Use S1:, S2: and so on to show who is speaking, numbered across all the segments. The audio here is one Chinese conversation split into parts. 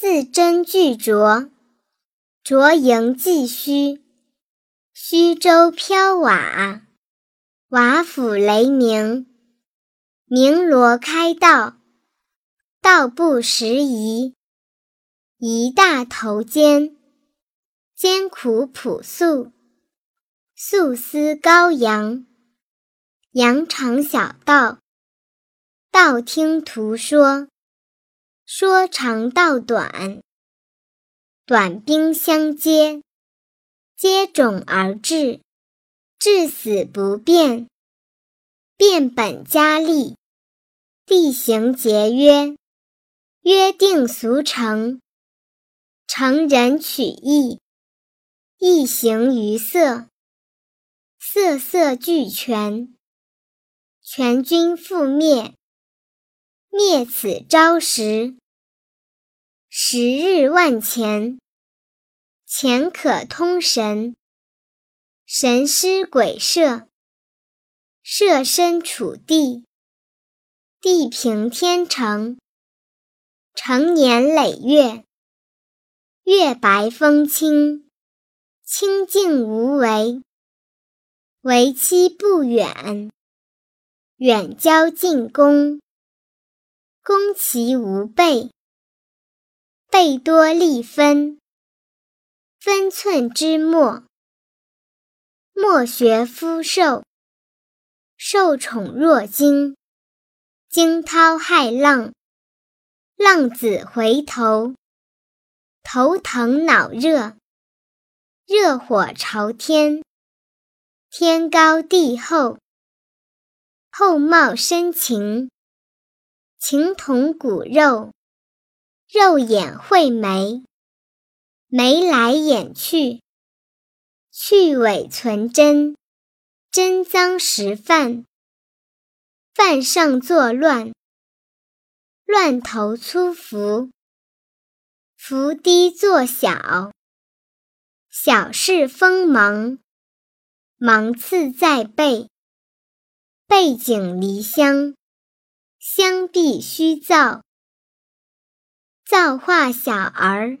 S1: 字斟句拙，拙迎寄虚。虚舟飘瓦，瓦釜雷鸣。鸣锣开道，道不拾遗。一大头尖，艰苦朴素。素思高扬，扬长小道。道听途说，说长道短。短兵相接，接踵而至，至死不变。变本加厉，厉行节约，约定俗成。成人取义，义行于色，色色俱全。全军覆灭，灭此朝时。十日万钱，钱可通神。神施鬼摄。设身处地，地平天成，成年累月，月白风清，清净无为，为期不远，远交近攻，攻其无备，贝多利分，分寸之末，莫学夫受。受宠若惊，惊涛骇浪，浪子回头，头疼脑热，热火朝天，天高地厚，厚貌深情，情同骨肉，肉眼会眉，眉来眼去，去伪存真。真赃实犯，犯上作乱，乱头粗服，伏低作小，小事锋芒，芒刺在背，背井离乡，乡必须造，造化小儿，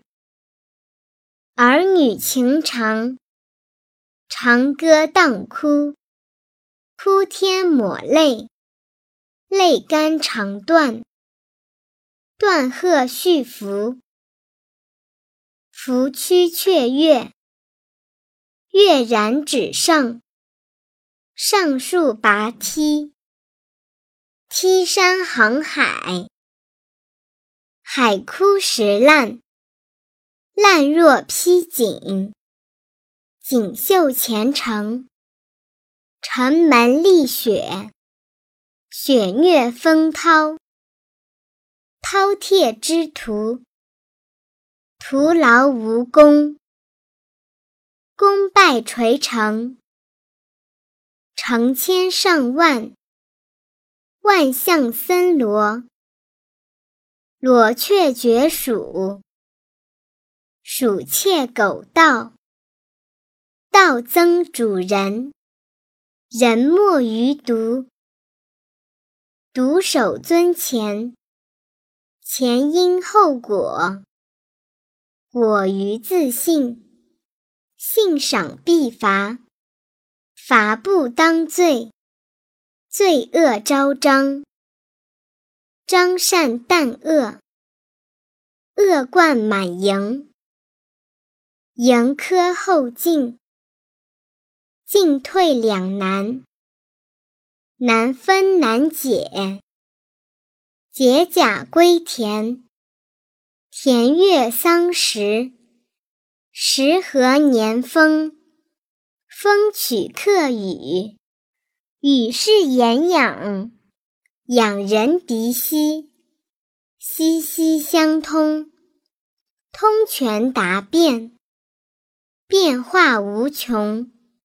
S1: 儿女情长，长歌当哭。哭天抹泪，泪干肠断。断鹤续福，福躯雀跃，跃然纸上。上树拔梯，梯山航海。海枯石烂，烂若披锦。锦绣前程。城门立雪，雪虐风涛，饕餮之徒，徒劳无功，功败垂成，成千上万，万象森罗，罗雀绝鼠，鼠窃狗盗，盗增主人。人莫于独，独守尊前，前因后果，果于自信，信赏必罚，罚不当罪，罪恶昭彰，彰善淡恶，恶贯满盈，盈科后进。进退两难，难分难解。解甲归田，田月桑时。时和年丰，风取客雨，雨是言养，仰人鼻息。息息相通，通权达变，变化无穷。